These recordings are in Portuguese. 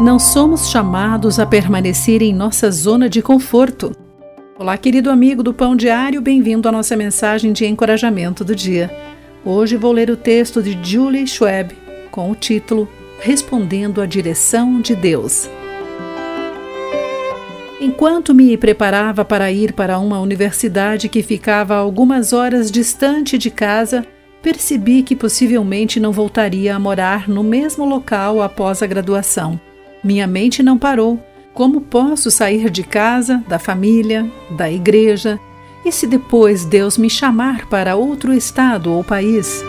Não somos chamados a permanecer em nossa zona de conforto. Olá, querido amigo do Pão Diário, bem-vindo à nossa mensagem de encorajamento do dia. Hoje vou ler o texto de Julie Schwab com o título Respondendo à Direção de Deus. Enquanto me preparava para ir para uma universidade que ficava algumas horas distante de casa, percebi que possivelmente não voltaria a morar no mesmo local após a graduação. Minha mente não parou. Como posso sair de casa, da família, da igreja? E se depois Deus me chamar para outro estado ou país?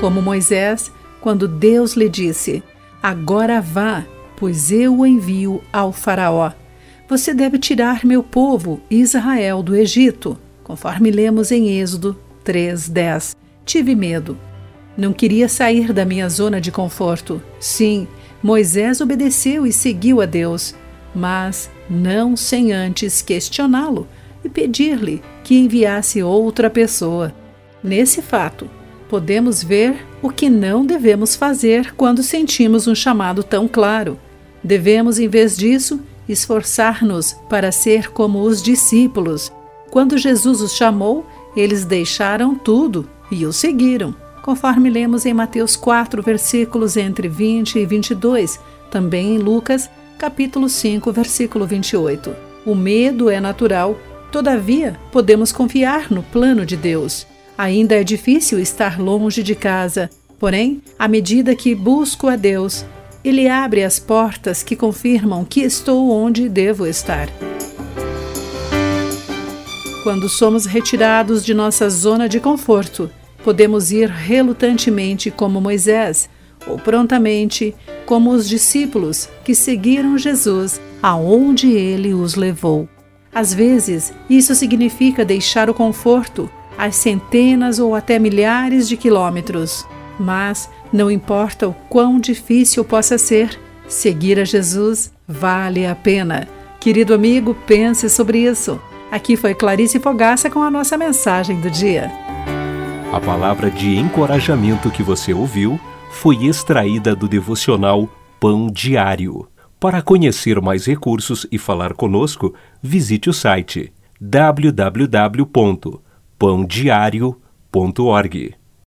Como Moisés, quando Deus lhe disse: Agora vá, pois eu o envio ao Faraó. Você deve tirar meu povo, Israel, do Egito, conforme lemos em Êxodo 3:10. Tive medo. Não queria sair da minha zona de conforto. Sim, Moisés obedeceu e seguiu a Deus, mas não sem antes questioná-lo e pedir-lhe que enviasse outra pessoa. Nesse fato, podemos ver o que não devemos fazer quando sentimos um chamado tão claro. Devemos, em vez disso, esforçar-nos para ser como os discípulos. Quando Jesus os chamou, eles deixaram tudo e o seguiram conforme lemos em Mateus 4, versículos entre 20 e 22, também em Lucas, capítulo 5, versículo 28. O medo é natural, todavia, podemos confiar no plano de Deus. Ainda é difícil estar longe de casa, porém, à medida que busco a Deus, ele abre as portas que confirmam que estou onde devo estar. Quando somos retirados de nossa zona de conforto, Podemos ir relutantemente como Moisés, ou prontamente como os discípulos que seguiram Jesus aonde ele os levou. Às vezes, isso significa deixar o conforto às centenas ou até milhares de quilômetros. Mas, não importa o quão difícil possa ser, seguir a Jesus vale a pena. Querido amigo, pense sobre isso. Aqui foi Clarice Fogaça com a nossa mensagem do dia. A palavra de encorajamento que você ouviu foi extraída do devocional Pão Diário. Para conhecer mais recursos e falar conosco, visite o site www.pandiario.org.